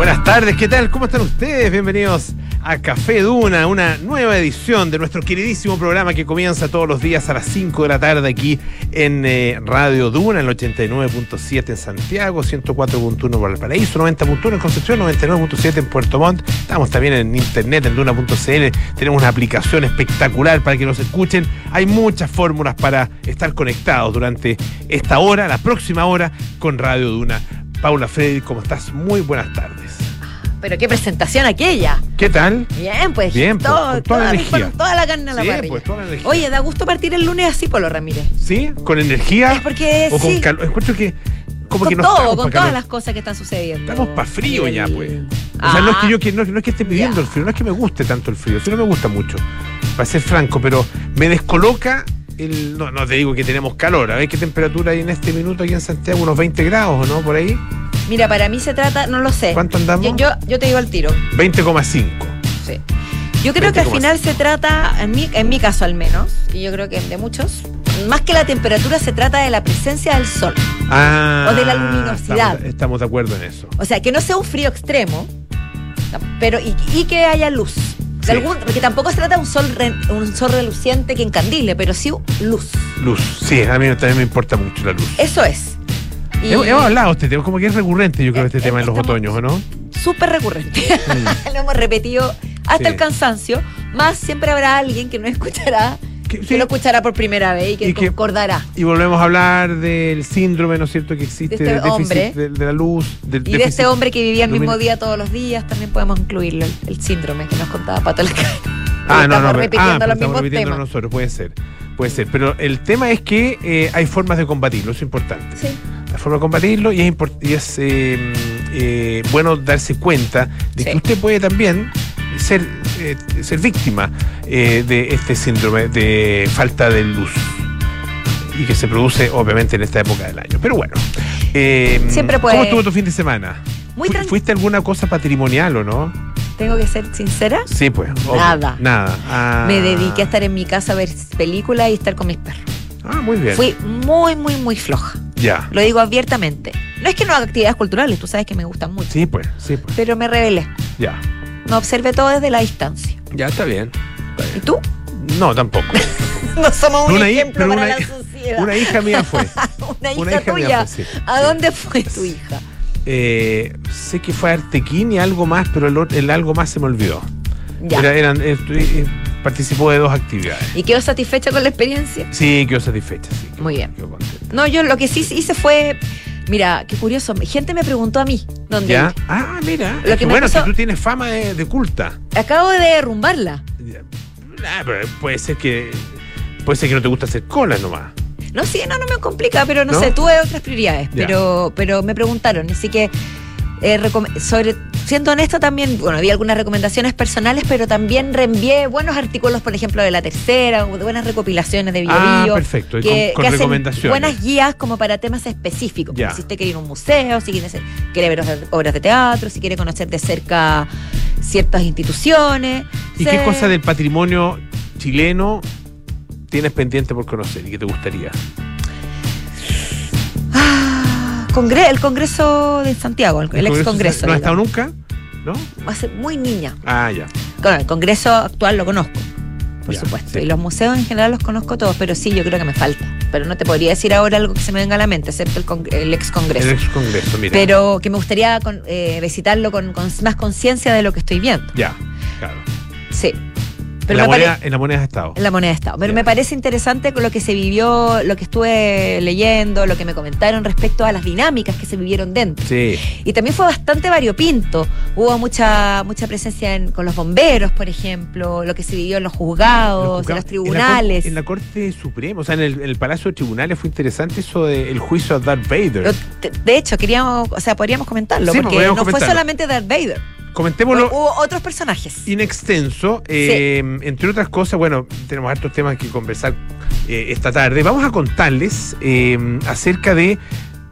Buenas tardes, ¿qué tal? ¿Cómo están ustedes? Bienvenidos a Café Duna, una nueva edición de nuestro queridísimo programa que comienza todos los días a las 5 de la tarde aquí en eh, Radio Duna, en el 89.7 en Santiago, 104.1 por Valparaíso, 90.1 en Concepción, 99.7 en Puerto Montt. Estamos también en internet, en duna.cl. Tenemos una aplicación espectacular para que nos escuchen. Hay muchas fórmulas para estar conectados durante esta hora, la próxima hora, con Radio Duna. Paula Freddy, ¿cómo estás? Muy buenas tardes. Pero qué presentación aquella. ¿Qué tal? Bien, pues. Bien, pues, con toda la energía. con toda la carne a la Sí, parrilla. pues, toda la energía. Oye, da gusto partir el lunes así, Polo Ramírez. ¿Sí? ¿Con energía? Es porque ¿O con sí. calor? Encuentro que como con que no todo, con todas las cosas que están sucediendo. Estamos para frío El- ya, pues. O sea, no es que Ah, yo que- no, no es que esté pidiendo el frío, no es que me guste tanto el frío, sí no me gusta mucho, para ser franco, pero me descoloca el. No, no te digo que tenemos calor, a ver qué temperatura hay en este minuto aquí en Santiago, unos 20 grados, ¿o no? Por ahí. Mira, para mí se trata, no lo sé. ¿Cuánto andamos? Yo, yo, yo te digo al tiro. 20,5. Sí. Yo creo que al 20,5. final se trata, en mi, en mi caso al menos, y yo creo que de muchos, más que la temperatura se trata de la presencia del sol. Ah, O de la luminosidad. Estamos, estamos de acuerdo en eso. O sea, que no sea un frío extremo, pero y, y que haya luz. De Sí. algún- porque tampoco se trata de un sol, re- un sol reluciente que encandile, pero sí luz. Luz, sí, a mí también me importa mucho la luz. Eso es. Y Hemos, hablado de este tema, como que es recurrente, yo creo, Eh, este tema en los otoños, ¿o no? súper recurrente. Lo hemos repetido hasta Sí. el cansancio. Más siempre habrá alguien que no escuchará, Que- que sí. lo escuchará por primera vez y que Y que- concordará. Y volvemos a hablar del síndrome, ¿no es cierto?, que existe De este del hombre. de, de la luz. Del Y de este hombre que vivía el mismo día todos los días, también podemos incluirlo, el, el síndrome que nos contaba Pato Lascano. Ah, no, no, pero- repitiendo ah, pero los estamos mismos repitiendo temas. nosotros, puede ser, puede ser. Pero el tema es que eh, hay formas de combatirlo, eso es importante. Sí. Hay formas de combatirlo y es, y es eh, eh, bueno darse cuenta de que Sí. usted puede también ser, eh, ser víctima eh, de este síndrome de falta de luz y que se produce obviamente en esta época del año. Pero bueno, eh, Siempre puede- ¿cómo estuvo tu fin de semana? Muy Fu- ¿Fuiste alguna cosa patrimonial o no? Tengo que ser sincera. Sí, pues. obvio. Nada. Nada. Ah. Me dediqué a estar en mi casa a ver películas y estar con mis perros. Ah, muy bien. Fui muy, muy, muy floja. Ya. Lo digo abiertamente. No es que no haga actividades culturales, tú sabes que me gustan mucho. Sí, pues, sí, pues. Pero me rebelé. Ya. Me observé todo desde la distancia. Ya está bien. Está ¿Y tú? No, tampoco. No somos un Una ejemplo para una la sociedad. Una hija mía fue. Una hija una hija mía tuya. fue, sí. ¿A dónde fue tu hija? Eh, sé que fue a Artequín y algo más, pero el, el algo más se me olvidó. Ya. Era- eran, eh, eh, participó de dos actividades. ¿Y quedó satisfecha con la experiencia? Sí, quedó satisfecha. Sí, quedó- Muy bien. quedó. No, yo lo que sí hice fue. Mira, qué curioso. Gente me preguntó a mí dónde ¿Ya? ir. Ah, mira. Lo Es que me bueno, que tú tienes fama de, de culta. Acabo de derrumbarla. Ah, pero puede ser que. Puede ser que no te gusta hacer colas nomás. No, sí, no, no me complica, pero no, ¿No? sé, tuve otras prioridades. Ya. Pero, pero me preguntaron, así que eh, sobre, siendo honesta también, bueno, había algunas recomendaciones personales, pero también reenvié buenos artículos, por ejemplo, de la tercera, o de buenas recopilaciones de Bio Ah, Bio, perfecto, y que, con- con que hacen recomendaciones. buenas guías como para temas específicos. Ya. Si usted quiere ir a un museo, si quiere, quiere ver obras- obras de teatro, si quiere conocer de cerca ciertas instituciones. ¿Y Se- qué cosa del patrimonio chileno tienes pendiente por conocer y que te gustaría? Congre- el Congreso de Santiago, el, el ex Congreso. ¿No has estado nunca? ¿No? Ser muy niña. Ah, ya. El Congreso actual lo conozco, por Ya, supuesto. sí. Y los museos en general los conozco todos, pero sí, yo creo que me falta. Pero no te podría decir ahora algo que se me venga a la mente, excepto el, con- el ex Congreso. El ex congreso, mira. Pero que me gustaría con- eh, visitarlo con, con más conciencia de lo que estoy viendo. Ya, claro. Sí. En Pero la, moneda, en la moneda has estado. en la moneda de Estado. Pero me parece interesante con lo que se vivió, lo que estuve leyendo, lo que me comentaron respecto a las dinámicas que se vivieron dentro. Sí. Y también fue bastante variopinto. Hubo mucha mucha presencia en- con los bomberos, por ejemplo, lo que se vivió en los juzgados, en los tribunales. En la, cor- en la Corte Suprema, o sea, en el, en el Palacio de Tribunales fue interesante eso del juicio a Darth Vader. Pero, de- de hecho, queríamos, o sea, podríamos comentarlo, Sí, porque no fue solamente Darth Vader. Comentémoslo Hubo otros personajes. in extenso. eh, Entre otras cosas, bueno, tenemos hartos temas que conversar eh, esta tarde. Vamos a contarles eh, acerca de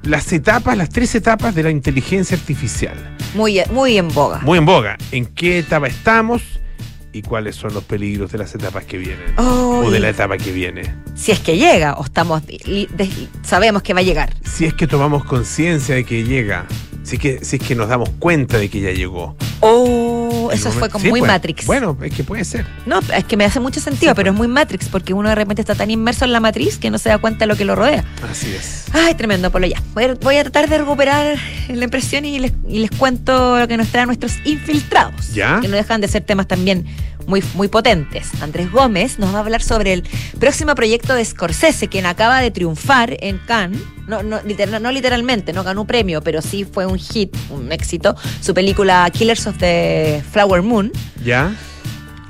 las etapas, las tres etapas de la inteligencia artificial. Muy, muy en boga. Muy en boga. ¿En qué etapa estamos? y cuáles son los peligros de las etapas que vienen. Oh, o de la etapa que viene. Si es que llega, o estamos sabemos que va a llegar. Si es que tomamos conciencia de que llega, si es, que, si es que nos damos cuenta de que ya llegó. Oh, eso fue como Sí, muy pues. Matrix. Bueno, es que puede ser. No, es que me hace mucho sentido, pero es muy Matrix, porque uno de repente está tan inmerso en la matriz que no se da cuenta de lo que lo rodea. Así es. Ay, tremendo, Polo, ya. Voy a, voy a tratar de recuperar la impresión y les, y les cuento lo que nos traen nuestros infiltrados. ¿Ya? Que no dejan de ser temas también muy, muy potentes. Andrés Gómez nos va a hablar sobre el próximo proyecto de Scorsese, quien acaba de triunfar en Cannes. No, no, literal- no literalmente, no ganó un premio, pero sí fue un hit, un éxito. Su película Killers of the Flower Moon. ¿Ya?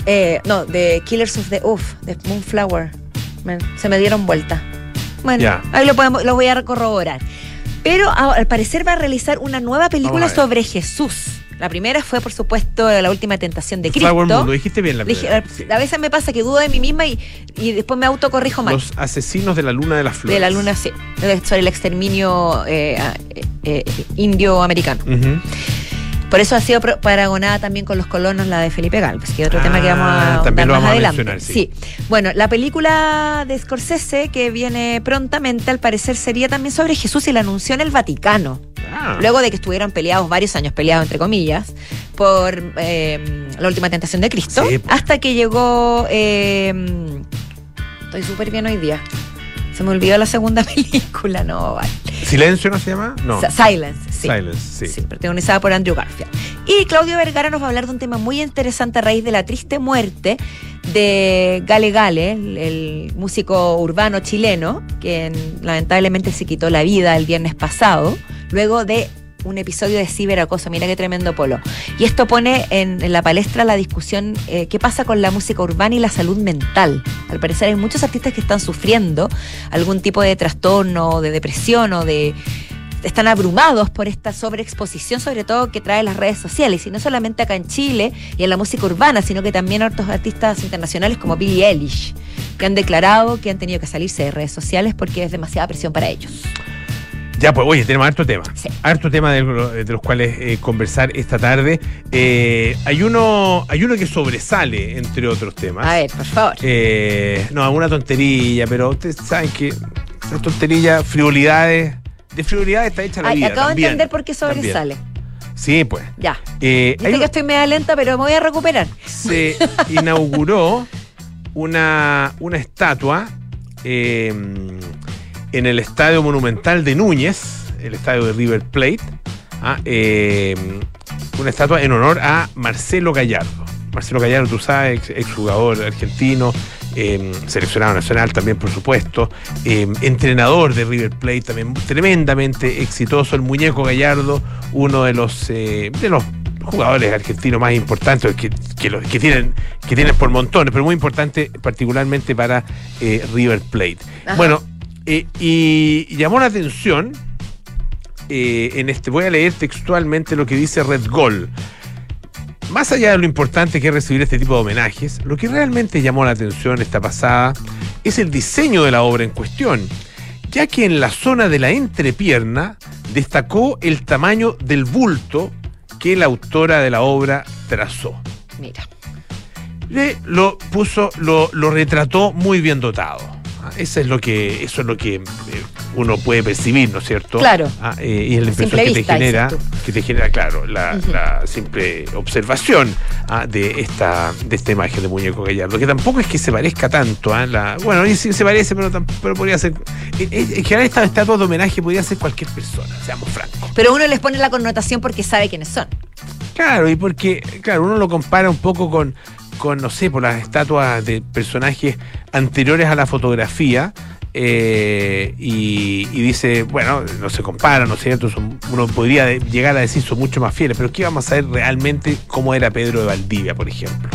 Eh, no, de Killers of the Uff, de Moonflower. Man, se me dieron vuelta. Bueno, ahí lo, podemos, lo voy a corroborar. Pero al parecer va a realizar una nueva película sobre Jesús. La primera fue, por supuesto, La última tentación de Cristo. Moon, lo dijiste bien la Dije, primera. a- sí. A veces me pasa que dudo de mí misma y, y después me autocorrijo mal. Los asesinos de la luna de las flores. de la luna, sí. Sobre el exterminio eh, a- eh, eh, indio-americano. Ujú. Por eso ha sido paragonada también con los colonos la de Felipe Galvez, que es otro Ah, tema que vamos a también dar lo más vamos a adelante. mencionar, sí. Bueno, la película de Scorsese que viene prontamente, al parecer, sería también sobre Jesús y la anunció en el Vaticano. Ah, Luego de que estuvieron peleados varios años, peleados entre comillas, por eh, la última tentación de Cristo, Sí, pues. hasta que llegó. eh, estoy súper bien hoy día. Se me olvidó la segunda película, no, vale. ¿Silencio no se llama? No. Silence, sí. Silence, sí. Sí, protagonizada por Andrew Garfield. Y Claudio Vergara nos va a hablar de un tema muy interesante a raíz de la triste muerte de Gale Gale, el, músico urbano chileno, que lamentablemente se quitó la vida el viernes pasado, luego de un episodio de ciberacoso. Mira qué tremendo polo. Y esto pone en, en la palestra la discusión eh, qué pasa con la música urbana y la salud mental. Al parecer hay muchos artistas que están sufriendo algún tipo de trastorno, de depresión o de están abrumados por esta sobreexposición, sobre todo que trae las redes sociales, y no solamente acá en Chile y en la música urbana, sino que también otros artistas internacionales como Billie Eilish, que han declarado que han tenido que salirse de redes sociales porque es demasiada presión para ellos. Ya, pues, oye, tenemos harto tema. Sí. Harto tema de, lo- de los cuales eh, conversar esta tarde. Eh, hay, uno, hay uno que sobresale, entre otros temas. A ver, por favor. Eh, no, una tonterilla, pero ustedes saben que las tonterillas, frivolidades. De frivolidades está hecha la Ay, vida. acabo también, de entender por qué también. sobresale. Sí, pues. Ya. Eh, Dice que estoy media lenta, pero me voy a recuperar. se inauguró una, una estatua eh, en el Estadio Monumental de Núñez, el estadio de River Plate. ah, eh, una estatua en honor a Marcelo Gallardo. Marcelo Gallardo, tú sabes, ex- exjugador argentino, eh, seleccionado nacional también, por supuesto, eh, entrenador de River Plate, también tremendamente exitoso, el muñeco Gallardo, uno de los, eh, de los jugadores argentinos más importantes que, que, los- que tienen, que tienen por montones, pero muy importante particularmente para eh, River Plate. Ajá. Bueno, eh, y llamó la atención en este, voy a leer textualmente lo que dice Red Gol. Más allá de lo importante que es recibir este tipo de homenajes, lo que realmente llamó la atención esta pasada es el diseño de la obra en cuestión, ya que en la zona de la entrepierna destacó el tamaño del bulto que la autora de la obra trazó. Mira. Le- lo puso, lo, lo retrató muy bien dotado. Ah, Eso es lo que, eso es lo que eh, uno puede percibir, ¿no es cierto? Claro. Ah, eh, y es la impresión que te genera, que te genera, claro, la, simple observación ah, de esta, de esta imagen de muñeco gallardo, que tampoco es que se parezca tanto a la. Bueno, sí se parece, pero, pero podría ser. En- en general, esta estatua de homenaje podría ser cualquier persona, seamos francos. Pero uno les pone la connotación porque sabe quiénes son. Claro, y porque, claro, uno lo compara un poco con, con no sé, por las estatuas de personajes anteriores a la fotografía. eh, y, dice, bueno, no se compara, ¿no es cierto? Uno podría llegar a decir son mucho más fieles, pero ¿qué vamos a saber realmente cómo era Pedro de Valdivia, por ejemplo?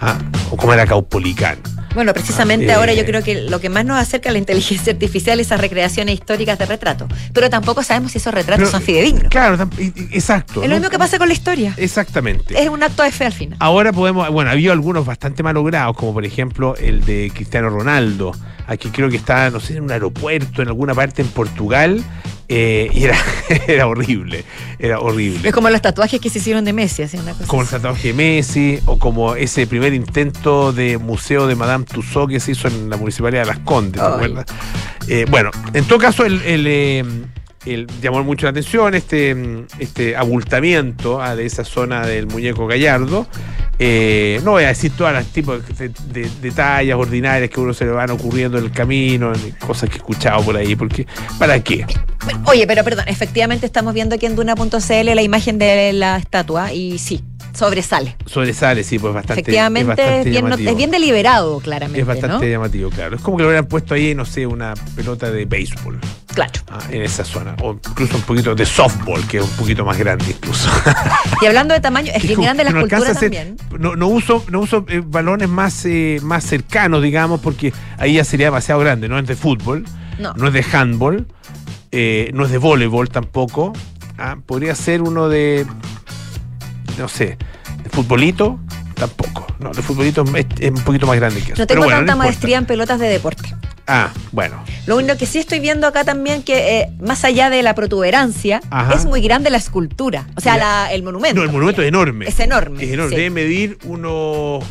Ah, O cómo era Caupolicán. Bueno, precisamente Ah, eh. ahora yo creo que lo que más nos acerca a la inteligencia artificial es esas recreaciones históricas de retrato. Pero tampoco sabemos si esos retratos Pero, son fidedignos. Claro, exacto. Es lo ¿no? mismo que pasa con la historia. Exactamente. Es un acto de fe al final. Ahora podemos, bueno, había algunos bastante malogrados, como por ejemplo el de Cristiano Ronaldo, aquí creo que está, no sé, en un aeropuerto, en alguna parte en Portugal, Eh, y era, era horrible, era horrible. Es como los tatuajes que se hicieron de Messi, así una cosa Como el tatuaje de Messi, o como ese primer intento de museo de Madame Tussauds que se hizo en la municipalidad de Las Condes, ¿te acuerdas? Eh, bueno, en todo caso, el, el, eh, el- llamó mucho la atención este, este abultamiento ah, de esa zona del muñeco Gallardo. Eh, no voy a decir todas las tipos de, de- de tallas ordinarias que uno se le van ocurriendo en el camino, cosas que he escuchado por ahí, porque ¿para qué? Oye, pero perdón, efectivamente estamos viendo aquí en Duna.cl la imagen de la estatua y sí, sobresale. Sobresale, sí, pues bastante. efectivamente es bastante bien, llamativo. es bien deliberado, claramente. Es bastante ¿no? llamativo, claro. Es como que le hubieran puesto ahí, no sé, una pelota de béisbol Claro. ah, en esa zona. O incluso un poquito de softball, que es un poquito más grande incluso. Y hablando de tamaño, es bien grande la no escultura también. No, no uso, no uso eh, balones más, eh, más cercanos, digamos, porque ahí ya sería demasiado grande. No es de fútbol, No. no es de handball, eh, no es de voleibol tampoco. Ah, podría ser uno de, no sé, de futbolito, tampoco. No, de futbolito es, es un poquito más grande que eso. No tengo bueno, tanta maestría en pelotas de deporte. Ah, bueno. Lo único que sí estoy viendo acá también que eh, más allá de la protuberancia, Ajá. es muy grande la escultura. O sea, la- el monumento. No, el monumento es enorme. Es enorme, Es enorme. sí. Debe medir unos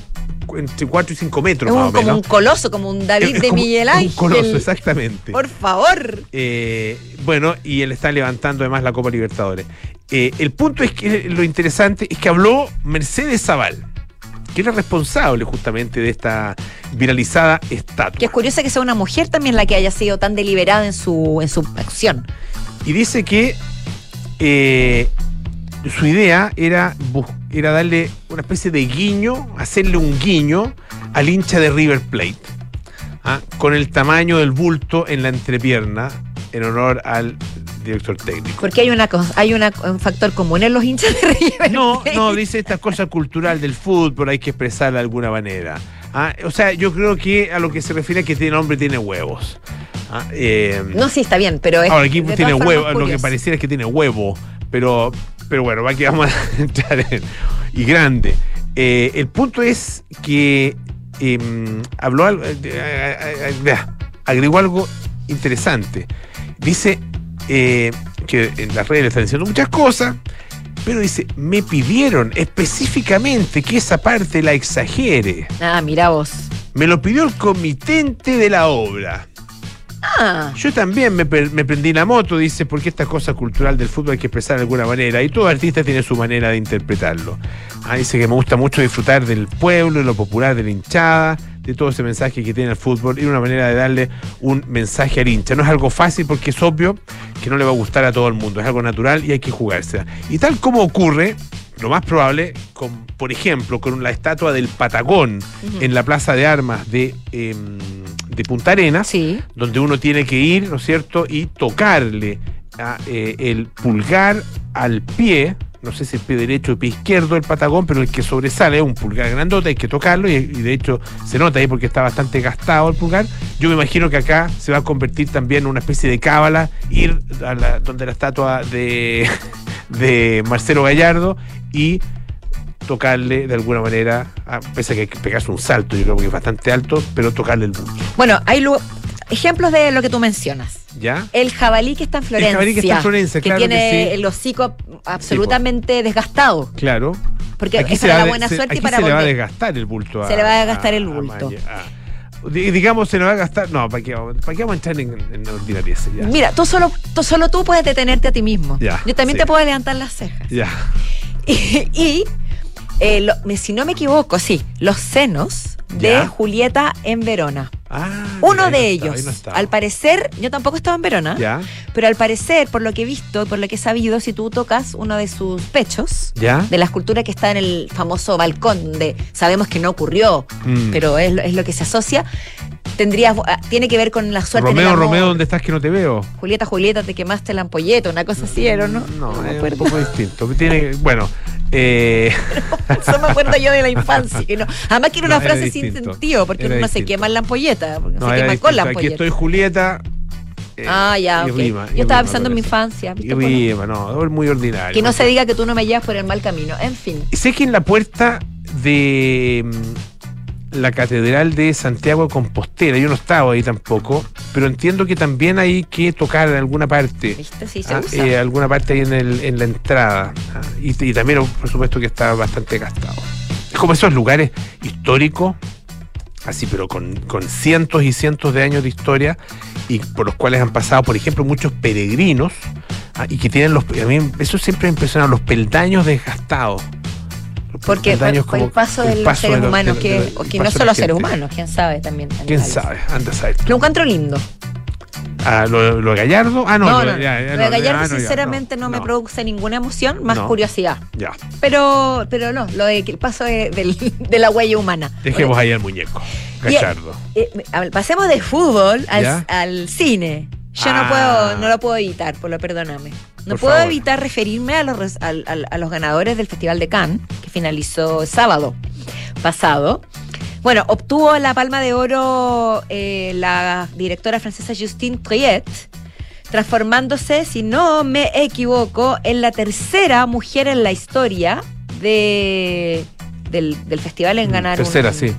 entre 4 y 5 metros Es un- más o como menos. un coloso, como un David Es de Miguel Un Ángel. coloso, exactamente. Por favor. Eh, bueno, y él está levantando además la Copa Libertadores. Eh, el punto es que lo interesante es que habló Mercedes Zaval, que es la responsable justamente de esta viralizada estatua. Que es curioso que sea una mujer también la que haya sido tan deliberada en su, en su acción. Y dice que eh, su idea era, bus- era darle una especie de guiño, hacerle un guiño al hincha de River Plate, ¿ah? con el tamaño del bulto en la entrepierna, en honor al director técnico. Porque hay una hay una, un factor común en los hinchas de River. No, Plate. no, dice esta cosa cultural del fútbol, hay que expresarla de alguna manera. Ah, o sea, yo creo que a lo que se refiere es que tiene hombre tiene huevos. Ah, eh, No, sí, está bien, pero es. Ahora, aquí de tiene todas huevo, formas lo que pareciera es que tiene huevo, pero, pero bueno, aquí vamos a entrar en. Y grande. Eh, el punto es que em, habló algo, eh, agregó algo interesante. Dice eh, que en las redes le están diciendo muchas cosas, pero dice, me pidieron específicamente que esa parte la exagere. Ah, mira vos. Me lo pidió el comitente de la obra. Ah, Yo también me, prendí la moto, dice, porque esta cosa cultural del fútbol hay que expresar de alguna manera. Y todo artista tiene su manera de interpretarlo. Ah, dice que me gusta mucho disfrutar del pueblo, de lo popular de la hinchada, de todo ese mensaje que tiene el fútbol y una manera de darle un mensaje al hincha. No es algo fácil porque es obvio que no le va a gustar a todo el mundo. Es algo natural y hay que jugársela. Y tal como ocurre, lo más probable, con, por ejemplo, con la estatua del Patagón en la Plaza de Armas de, em, de Punta Arenas, sí. donde uno tiene que ir, ¿no es cierto?, y tocarle a, eh, el pulgar al pie, no sé si el pie derecho o el pie izquierdo del patagón, pero el que sobresale es un pulgar grandote, hay que tocarlo y, y de hecho se nota ahí porque está bastante gastado el pulgar. Yo me imagino que acá se va a convertir también en una especie de cábala, ir a la, donde la estatua de, de Marcelo Gallardo y tocarle de alguna manera, a, pese a que hay que pegarse un salto, yo creo que es bastante alto, pero tocarle el bulto. Bueno, hay lu- ejemplos de lo que tú mencionas. ¿Ya? El jabalí que está en Florencia. jabalí que está en Florencia, claro tiene que sí. el hocico absolutamente desgastado. Claro. Porque Aquí es se para la buena se- suerte y aquí para se le va a desgastar el bulto. a- Se le va a desgastar a- el a bulto. Di- Digamos, se le va a gastar. No, ¿para qué, vamos- ¿para qué vamos a entrar en, en ordinariedades? Ya. Mira, tú solo, tú solo tú puedes detenerte a ti mismo. Ya, Yo también sí. te puedo levantar las cejas. Ya. Y, y, eh, lo- me- si no me equivoco, sí, los senos de Ya. Julieta en Verona. Ah, Uno de no ellos, ahí no al parecer, yo tampoco estaba en Verona, Ya. pero al parecer, por lo que he visto por lo que he sabido, si tú tocas uno de sus pechos, Ya. de la escultura que está en el famoso balcón, donde sabemos que no ocurrió, Mm. pero es, lo- es lo que se asocia, tendrías, ah, tiene que ver con la suerte el Romeo. Romeo, ¿dónde estás que no te veo? Julieta, Julieta, te quemaste la ampolleta, una cosa así era, ¿no? No, me es un poco distinto. Tiene, bueno, eh, Eso me acuerdo yo de la infancia. que no- Además que era una No, era frase sin sentido, porque uno no se quema en la ampolleta, no, se quema con la distinto. Aquí ampolleta. estoy Julieta. eh, Ah, ya, rima, Yo estaba rima, pensando en mi infancia. ¿viste? Rima, no, es muy ordinario. que no se diga que tú no me llevas por el mal camino. En fin. Sé que en la puerta de la Catedral de Santiago de Compostela. Yo no estaba ahí tampoco, pero entiendo que también hay que tocar en alguna parte. ¿Viste? Sí, se Ah, usa. eh, alguna parte ahí en, el- en la entrada. Ah, y, y también, por supuesto, que está bastante gastado. Es como esos lugares históricos, así, pero con, con cientos y cientos de años de historia, y por los cuales han pasado, por ejemplo, muchos peregrinos, ah, y que tienen los. A mí eso siempre me impresiona, los peldaños desgastados. Porque fue el paso de el los paso seres de humanos, que, de- o el que no solo seres humanos, quién sabe también. ¿Quién animales. sabe? Anda a saber. Lo encuentro lindo. Ah, ¿lo, lo de Gallardo? Ah, no, No, no, ya, ya, Lo de Gallardo, ya, sinceramente, no, me produce ninguna emoción, más curiosidad. Ya, Pero, pero no, lo de que el paso de, del- de la huella humana. dejemos ahí al muñeco, Y- Gallardo. Eh, ver, pasemos de fútbol al, al cine. Yo Ah. no puedo, no lo puedo evitar, por lo perdóname. No Por puedo favor. evitar referirme a los, a ganadores del Festival de Cannes, que finalizó el sábado pasado. Bueno, obtuvo la palma de oro eh, la directora francesa Justine Triet, transformándose, si no me equivoco, en la tercera mujer en la historia de, del, del festival en ganar Mm, Tercera, un- sí.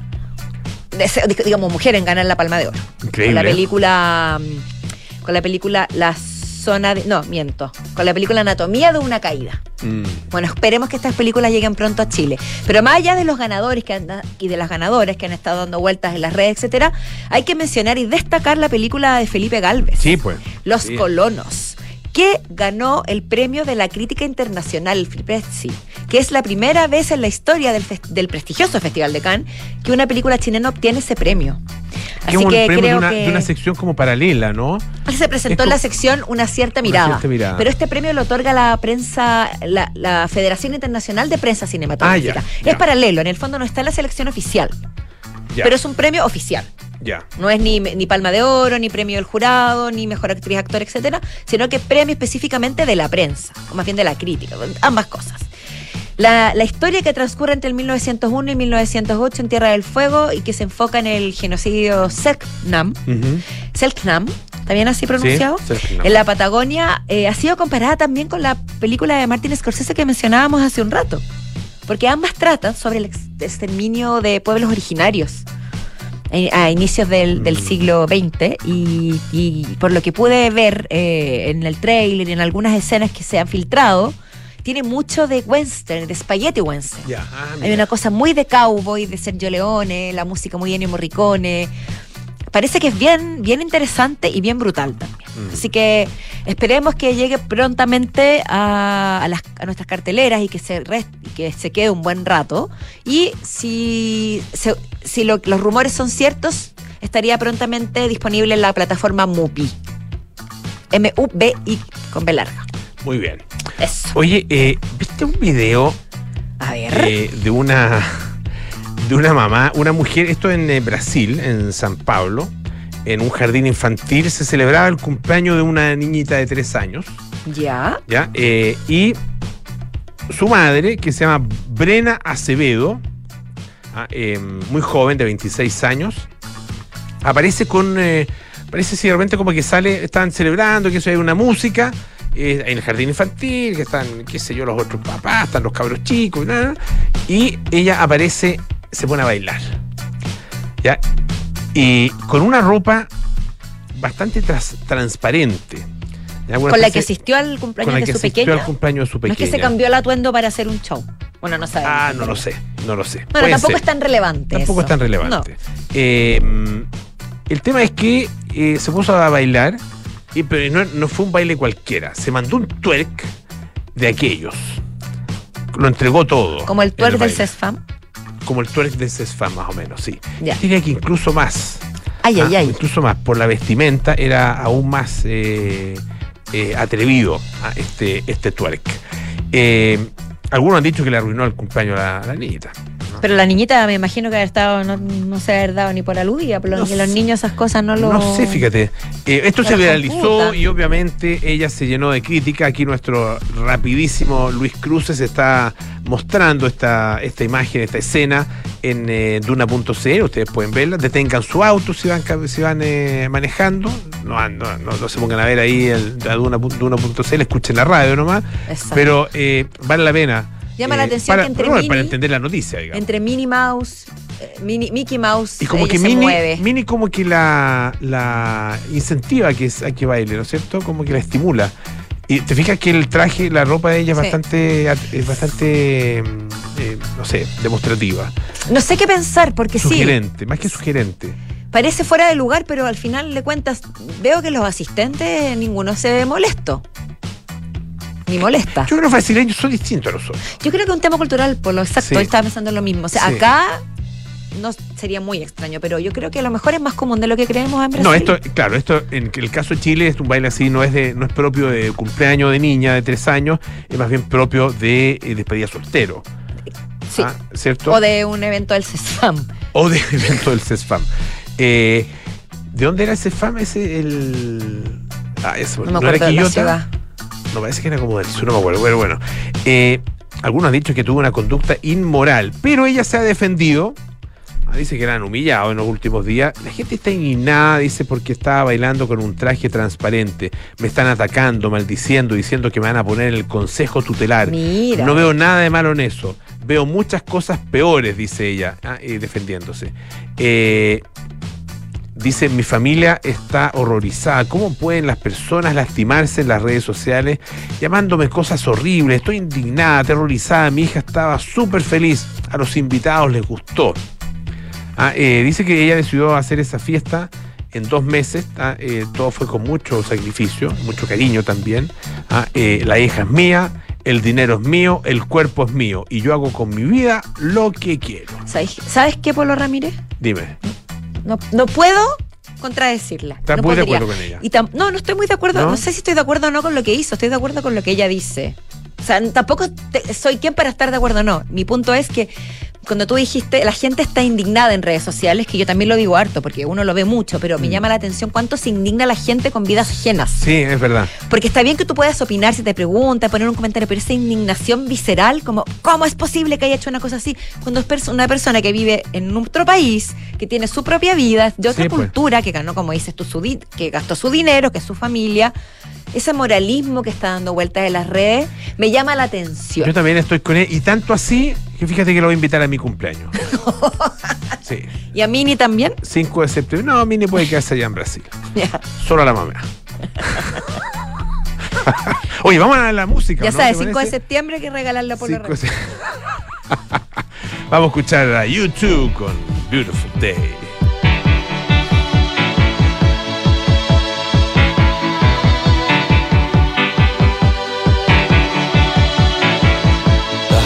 de digamos, mujer en ganar la Palma de Oro. Con la Increíble. ¿eh? película. mm, Con la película La zona de. No, miento. Con la película Anatomía de una caída. Mm. Bueno, esperemos que estas películas lleguen pronto a Chile. Pero más allá de los ganadores que han- y de las ganadoras que han estado dando vueltas en las redes, etcétera, hay que mencionar y destacar la película de Felipe Galvez. Sí, pues. Los Sí. Colonos, que ganó el premio de la crítica internacional, el Prezi, que es la primera vez en la historia del, prestigioso Festival de Cannes que una película chilena obtiene ese premio. Así un que premio de creo una, que de una sección como paralela, ¿no? se presentó es en la sección Una cierta Una mirada. cierta mirada. Pero este premio lo otorga la prensa, la, la Federación Internacional de Prensa Cinematográfica. Ah, ya, es paralelo, en el fondo no está en la selección oficial, Ya, pero es un premio oficial. Ya. No es ni, ni Palma de Oro, ni premio del jurado, ni mejor actriz, actor, etcétera, sino que premio específicamente de la prensa, o más bien de la crítica, ambas cosas. La, la historia que transcurre entre el 1901 y 1908 en Tierra del Fuego y que se enfoca en el genocidio Selknam. Selknam, ¿también así pronunciado? Sí. En la Patagonia eh, ha sido comparada también con la película de Martin Scorsese que mencionábamos hace un rato, porque ambas tratan sobre el ex- exterminio de pueblos originarios a inicios del, del Mm. siglo XX y, y por lo que pude ver eh, en el trailer y en algunas escenas que se han filtrado, tiene mucho de western, de spaghetti western. Ah, Hay una cosa muy de cowboy, de Sergio Leone, la música muy Ennio Morricone. Parece que es bien, bien interesante y bien brutal también. Mm. Así que esperemos que llegue prontamente a, a las- a nuestras carteleras y que se rest- y que se quede un buen rato. Y si, se- si lo- los rumores son ciertos, estaría prontamente disponible en la plataforma MUBI. M-U-B-I con B larga. Muy bien. Eso. Oye, eh, ¿viste un video A ver. eh, de una de una mamá, una mujer, esto en eh, Brasil, en San Pablo, en un jardín infantil, se celebraba el cumpleaños de una niñita de tres años, ya. ¿ya? Eh, y su madre, que se llama Brena Acevedo, ah, eh, muy joven, de 26 años, aparece con. eh, parece si de repente como que sale, están celebrando, que eso hay una música. eh, en el jardín infantil, que están, qué sé yo, los otros papás, están los cabros chicos, y, nada, y ella aparece, se pone a bailar. ¿Ya? Y con una ropa bastante tras- transparente. Con la que asistió al cumpleaños con la de que su asistió pequeña. al cumpleaños de su No es pequeña. que se cambió el atuendo para hacer un show. Bueno, no sabemos. Ah, no lo sé, no lo sé. Bueno, Puede tampoco ser. es tan relevante. Tampoco eso. es tan relevante. Eh, mm, el tema es que eh, se puso a bailar, y, pero no, no fue un baile cualquiera. Se mandó un twerk de aquellos. Lo entregó todo. Como el twerk del baile. CESFAM. Como el twerk de Cesfam, más o menos, sí. Ya. Diría que incluso más. Ay, ay, Ah, ay. Incluso más. Por la vestimenta era aún más eh, eh, atrevido a este, este twerk. Eh, algunos han dicho que le arruinó el cumpleaños a la, a la niñita. Pero la niñita me imagino que haber estado, no, no se haber dado ni por aludida, por lo No que los niños esas cosas no lo. No sé, fíjate. Eh, esto se viralizó computa. y obviamente ella se llenó de crítica. Aquí nuestro rapidísimo Luis Cruces está mostrando esta, esta imagen, esta escena en eh, Duna.cl. Ustedes pueden verla. Detengan su auto si van, si van eh, manejando. No, no, no, no se pongan a ver ahí el, a Duna- Duna.cl, escuchen la radio nomás. Exacto. Pero eh, vale la pena. Llama la eh, atención para, que entre bueno, Mini- para entender la noticia, digamos. Entre Minnie Mouse eh, Minnie- Mickey Mouse Y como que se mueve. Mini como que la, la incentiva a que, a que baile, ¿no es cierto? Como que la estimula. Y te fijas que el traje, la ropa de ella es Sí. bastante, es bastante, mm, eh, no sé, demostrativa. No sé qué pensar, porque sí, Sugerente, más que sugerente. parece fuera de lugar, pero al final de cuentas veo que los asistentes ninguno se ve molesto. Ni molesta. Yo creo que los brasileños son distintos a nosotros. Yo creo que es un tema cultural, por lo exacto, Sí. estaba pensando en lo mismo. O sea, Sí. acá no sería muy extraño, pero yo creo que a lo mejor es más común de lo que creemos en Brasil. No, esto, claro, esto en el caso de Chile es un baile así, no es de, no es propio de cumpleaños de niña de tres años, es más bien propio de eh, despedida soltero. Sí. Ah, ¿Cierto? O de un evento del CESFAM. o de evento del CESFAM. Eh, ¿De dónde era el CESFAM? Ese el. Ah, eso, No me era acuerdo de la ciudad. No, parece que era como del sur, no me acuerdo. Bueno, bueno. Eh, algunos han dicho que tuvo una conducta inmoral, pero ella se ha defendido. Ah, Dice que eran humillados en los últimos días. La gente está indignada, dice, porque estaba bailando con un traje transparente. Me están atacando, maldiciendo, diciendo que me van a poner en el consejo tutelar. Mira. No veo nada de malo en eso. Veo muchas cosas peores, dice ella, ah, eh, defendiéndose. Eh, dice, mi familia está horrorizada. ¿Cómo pueden las personas lastimarse en las redes sociales llamándome cosas horribles? Estoy indignada, aterrorizada. Mi hija estaba súper feliz. A los invitados les gustó. Ah, eh, dice que ella decidió hacer esa fiesta en dos meses. ah, eh, todo fue con mucho sacrificio, mucho cariño también. Ah, eh, la hija es mía, el dinero es mío, el cuerpo es mío. Y yo hago con mi vida lo que quiero. ¿Sabes, ¿Sabes qué, Polo Ramírez? Dime. No, no puedo contradecirla. ¿Estás no muy de acuerdo con ella? Y no, no estoy muy de acuerdo. ¿No? ¿No? sé si estoy de acuerdo o no con lo que hizo. Estoy de acuerdo con lo que ella dice. O sea, tampoco te- soy quien para estar de acuerdo o no. Mi punto es que cuando tú dijiste, la gente está indignada en redes sociales, que yo también lo digo harto, porque uno lo ve mucho, pero me Mm. llama la atención cuánto se indigna la gente con vidas ajenas. Sí, es verdad. Porque está bien que tú puedas opinar si te preguntan, poner un comentario, pero esa indignación visceral, como, ¿cómo es posible que haya hecho una cosa así? Cuando es una persona que vive en otro país, que tiene su propia vida, de otra Sí, pues. cultura, que ganó, como dices tú, su que gastó su dinero, que es su familia, ese moralismo que está dando vueltas en las redes, me llama la atención. Yo también estoy con él. Y tanto así que fíjate que lo voy a invitar a mi cumpleaños. Sí. Y a Mini también. 5 de septiembre. No, Mini puede quedarse allá en Brasil. Solo a la mamá. Oye, vamos a la música. Ya ¿no? sabes, ¿Te 5 de septiembre hay que regalarlo por la Cinco de se- Vamos a escuchar a YouTube con Beautiful Day.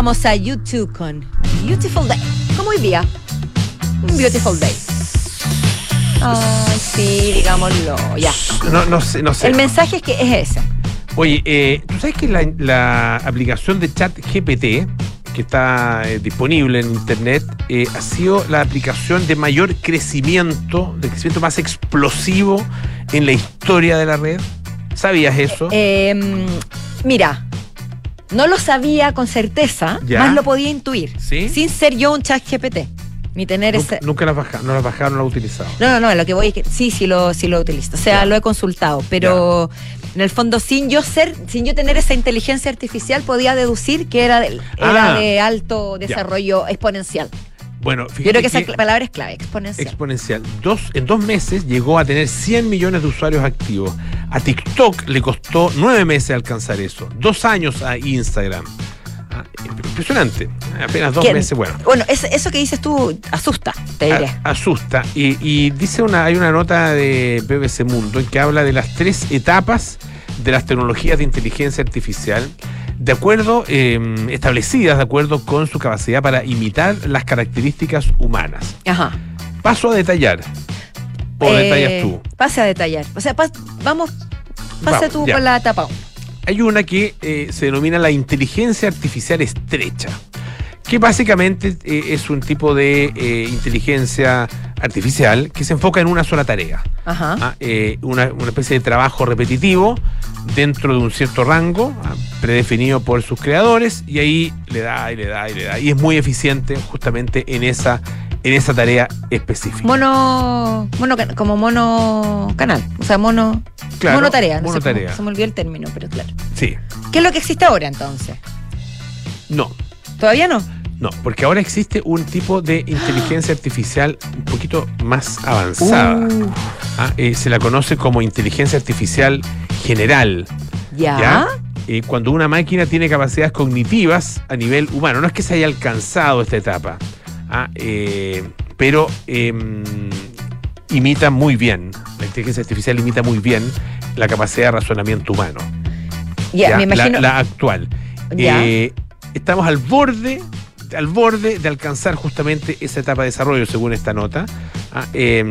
Escuchábamos a YouTube con Beautiful Day. Como hoy día. Un Beautiful Day. Ay, sí, digámoslo. Ya. No, no sé, no sé. El mensaje es que es ese. Oye, eh, ¿tú sabes que la, la aplicación de chat GPT, que está eh, disponible en internet, eh, ha sido la aplicación de mayor crecimiento, de crecimiento más explosivo en la historia de la red? ¿Sabías eso? Eh, mira, no lo sabía con certeza, Ya. más lo podía intuir. ¿Sí? Sin ser yo un chat GPT. Ni tener nunca, ese. nunca las bajaron, no las bajaron, no las utilizaron. No, no, no, lo que voy es que sí, sí lo, sí lo utilizo. O sea, Ya. lo he consultado, pero en el fondo, sin yo ser, sin yo tener esa inteligencia artificial, podía deducir que era de, era Ah. de alto desarrollo exponencial. Bueno, Yo creo que esa que- palabra es clave, exponencial. exponencial. Dos, en dos meses llegó a tener 100 millones de usuarios activos. A TikTok le costó nueve meses alcanzar eso. Dos años a Instagram. Ah, impresionante. Apenas dos meses, bueno. Bueno, es- eso que dices tú asusta, te diré. A- asusta. Y, y dice una, hay una nota de BBC Mundo en que habla de las tres etapas de las tecnologías de inteligencia artificial, de acuerdo, eh, establecidas de acuerdo con su capacidad para imitar las características humanas. Ajá. Paso a detallar. ¿O Eh, detallas tú? Pase a detallar. O sea, pas- vamos, pase Vamos, tú ya. con la etapa uno. Hay una que eh, se denomina la inteligencia artificial estrecha, que básicamente eh, es un tipo de eh, inteligencia artificial que se enfoca en una sola tarea. Ajá. Ah, eh, una, una especie de trabajo repetitivo dentro de un cierto rango ah, predefinido por sus creadores y ahí le da y le da y le da y es muy eficiente justamente en esa en esa tarea específica. Mono, mono, como mono canal, o sea, mono, Claro, mono tarea, no sé cómo- monotarea. se me olvidó el término, pero claro. Sí, ¿Qué es lo que existe ahora entonces? no, ¿Todavía no? No, porque ahora existe un tipo de inteligencia artificial un poquito más avanzada. Uh, Ah, eh, se la conoce como inteligencia artificial general. ya. ¿ya? Eh, cuando una máquina tiene capacidades cognitivas a nivel humano. No es que se haya alcanzado esta etapa, ah, eh, pero em, imita muy bien, la inteligencia artificial imita muy bien la capacidad de razonamiento humano. Ya, ¿ya? me imagino. La, la actual. Eh, estamos al borde al borde de alcanzar justamente esa etapa de desarrollo, según esta nota. Ah, em,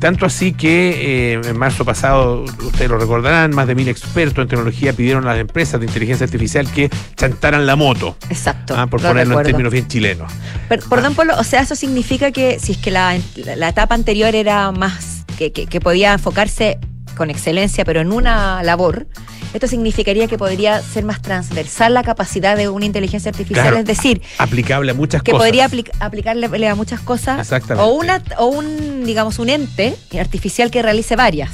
tanto así que eh, en marzo pasado, ustedes lo recordarán, más de mil expertos en tecnología pidieron a las empresas de inteligencia artificial que chantaran la moto, Exacto. ah, por lo ponerlo en recuerdo. términos bien chilenos. Per- perdón, Polo, o sea, eso significa que si es que la, la etapa anterior era más, que, que- que podía enfocarse con excelencia, pero en una labor, esto significaría que podría ser más transversal la capacidad de una inteligencia artificial, Claro. es decir, Aplicable a muchas que cosas. podría apli- aplicarle a muchas cosas Exactamente. o una o un digamos un ente artificial que realice varias.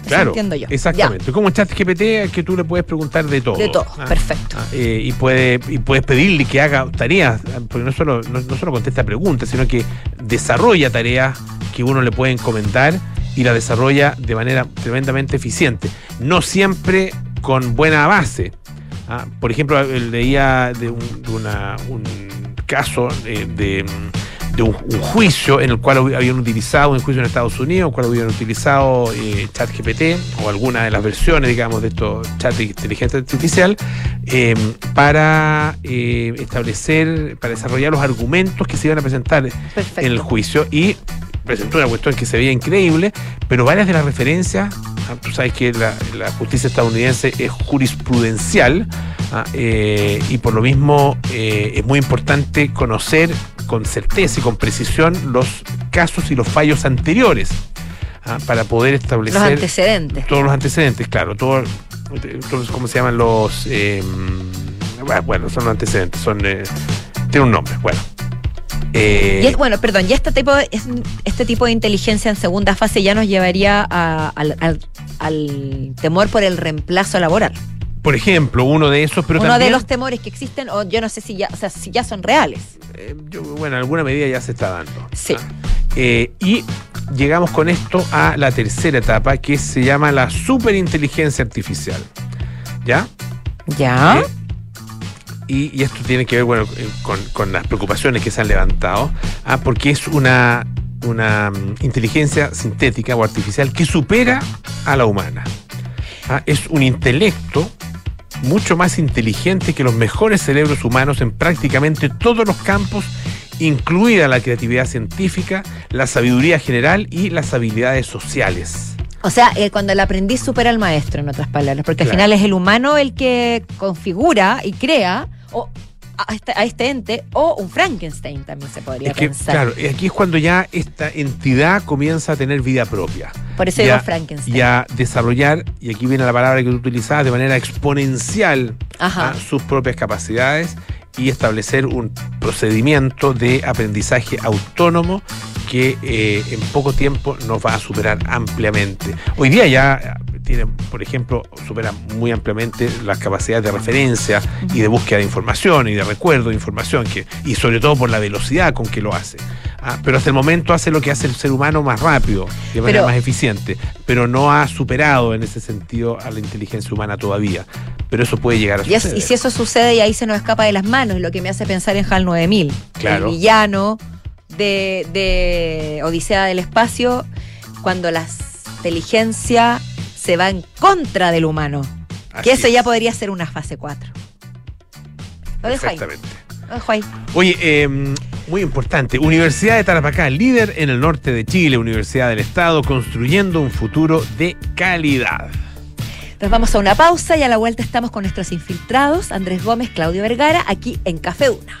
Eso Claro, entiendo yo. exactamente. Como ChatGPT que tú le puedes preguntar de todo. Ya, de todo, Ah, perfecto. ah, eh, y, puede, y puedes pedirle que haga tareas, porque no solo, no, no solo contesta preguntas, sino que desarrolla tareas que uno le puede encomendar y la desarrolla de manera tremendamente eficiente. No siempre con buena base. Ah, por ejemplo, eh, leía de un, de una- un caso eh, de, de un, un juicio en el cual hab- habían utilizado, un juicio en Estados Unidos, en el cual habían utilizado eh, ChatGPT o alguna de las versiones, digamos, de estos chats de inteligencia artificial eh, para eh, establecer, para desarrollar los argumentos que se iban a presentar Perfecto. en el juicio y presentó una cuestión que se veía increíble, pero varias de las referencias, ah, tú sabes que la, la justicia estadounidense es jurisprudencial ah, eh, y por lo mismo eh, es muy importante conocer con certeza y con precisión los casos y los fallos anteriores ah, para poder establecer Los antecedentes. todos los antecedentes, claro, todo, todos, ¿cómo se llaman los? eh, bueno, son los antecedentes, son eh, tiene un nombre, bueno. Eh, Y es- bueno, perdón, ya este tipo, de, es- este tipo de inteligencia en segunda fase ya nos llevaría a- al, al- al temor por el reemplazo laboral. por ejemplo, uno de esos, pero Uno también, de los temores que existen, o yo no sé si ya, o sea, si ya son reales. eh, yo, bueno, en alguna medida ya se está dando. Sí. Ah, eh, y llegamos con esto a la tercera etapa, que se llama la superinteligencia artificial. ¿Ya? Ya. Y, esto tiene que ver bueno, eh, con, con las preocupaciones que se han levantado, ah, porque es una, una mm, inteligencia sintética o artificial que supera a la humana. Ah, es un intelecto mucho más inteligente que los mejores cerebros humanos en prácticamente todos los campos, incluida la creatividad científica, la sabiduría general y las habilidades sociales. O sea, eh, cuando el aprendiz supera al maestro, en otras palabras, porque al final es el humano el que configura y crea o a este, a este ente, o un Frankenstein también se podría Es que, pensar. claro, y aquí es cuando ya esta entidad comienza a tener vida propia. Por eso digo Frankenstein. Y a desarrollar, y aquí viene la palabra que tú utilizabas, de manera exponencial Ajá. a sus propias capacidades y establecer un procedimiento de aprendizaje autónomo que eh, en poco tiempo nos va a superar ampliamente. Hoy día ya eh, tiene, por ejemplo, supera muy ampliamente las capacidades de referencia y de búsqueda de información y de recuerdo de información, que, y sobre todo por la velocidad con que lo hace. Ah, pero hasta el momento hace lo que hace el ser humano más rápido, de manera Pero- más eficiente, pero no ha superado en ese sentido a la inteligencia humana todavía. Pero eso puede llegar a suceder. y si eso sucede y ahí se nos escapa de las manos, lo que me hace pensar en HAL 9000, Claro. el villano de, de Odisea del Espacio, cuando la inteligencia se va en contra del humano. Así que eso ya podría ser una fase 4. Lo dejo ahí. Exactamente. Lo dejo ahí. Oye, eh, muy importante. Universidad de Tarapacá, líder en el norte de Chile, Universidad del Estado, construyendo un futuro de calidad. Nos vamos a una pausa y a la vuelta estamos con nuestros infiltrados, Andrés Gómez, Claudio Vergara, aquí en Café Una.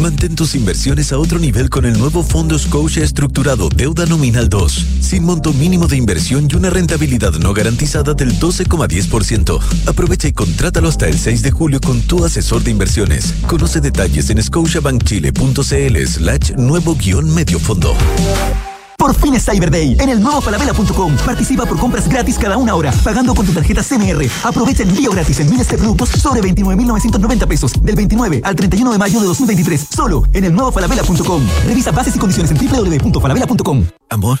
Mantén tus inversiones a otro nivel con el nuevo Fondo Scotia Estructurado Deuda Nominal 2, sin monto mínimo de inversión y una rentabilidad no garantizada del 12,10%. Aprovecha y contrátalo hasta el 6 de julio con tu asesor de inversiones. Conoce detalles en scotiabankchile.cl slash nuevo guion medio fondo. Por fin es Cyber Day en el nuevo falabella.com. Participa por compras gratis cada una hora, pagando con tu tarjeta CMR. Aprovecha el envío gratis en miles de productos sobre 29.990 pesos del 29 al 31 de mayo de 2023. Solo en el nuevo falabella.com. Revisa bases y condiciones en www.falabella.com. Amor,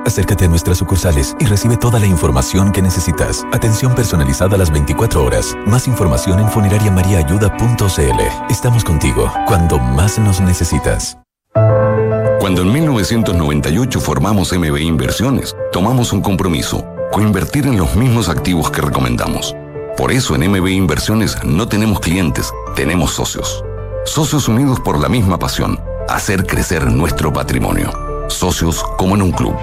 Acércate a nuestras sucursales y recibe toda la información que necesitas. Atención personalizada a las 24 horas. Más información en funerariamariaayuda.cl. Estamos contigo cuando más nos necesitas. Cuando en 1998 formamos MB Inversiones, tomamos un compromiso, coinvertir en los mismos activos que recomendamos. Por eso en MB Inversiones no tenemos clientes, tenemos socios. Socios unidos por la misma pasión, hacer crecer nuestro patrimonio. Socios como en un club.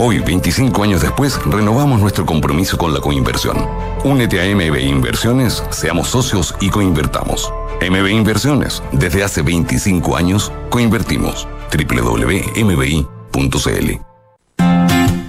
Hoy, 25 años después, renovamos nuestro compromiso con la coinversión. Únete a MB Inversiones, seamos socios y coinvertamos. MB Inversiones, desde hace 25 años, coinvertimos. www.mbi.cl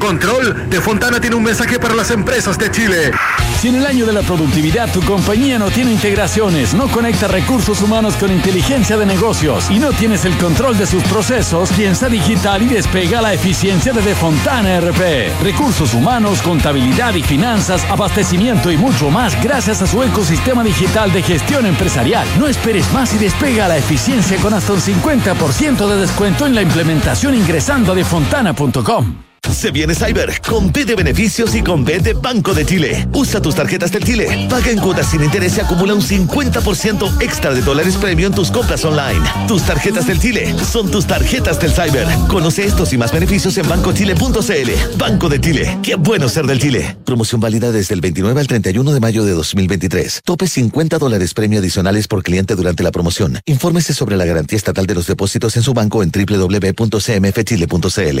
Control de Fontana tiene un mensaje para las empresas de Chile. Si en el año de la productividad tu compañía no tiene integraciones, no conecta recursos humanos con inteligencia de negocios y no tienes el control de sus procesos, piensa digital y despega la eficiencia de Fontana RP. Recursos humanos, contabilidad y finanzas, abastecimiento y mucho más gracias a su ecosistema digital de gestión empresarial. No esperes más y despega la eficiencia con hasta un 50% de descuento en la implementación ingresando a defontana.com. Se viene Cyber con B de beneficios y con B de Banco de Chile. Usa tus tarjetas del Chile, paga en cuotas sin interés y acumula un 50% extra de dólares premio en tus compras online. Tus tarjetas del Chile son tus tarjetas del Cyber. Conoce estos y más beneficios en bancochile.cl. Banco de Chile. Qué bueno ser del Chile. Promoción válida desde el 29 al 31 de mayo de 2023. Tope 50 dólares premio adicionales por cliente durante la promoción. Infórmese sobre la garantía estatal de los depósitos en su banco en www.cmfchile.cl.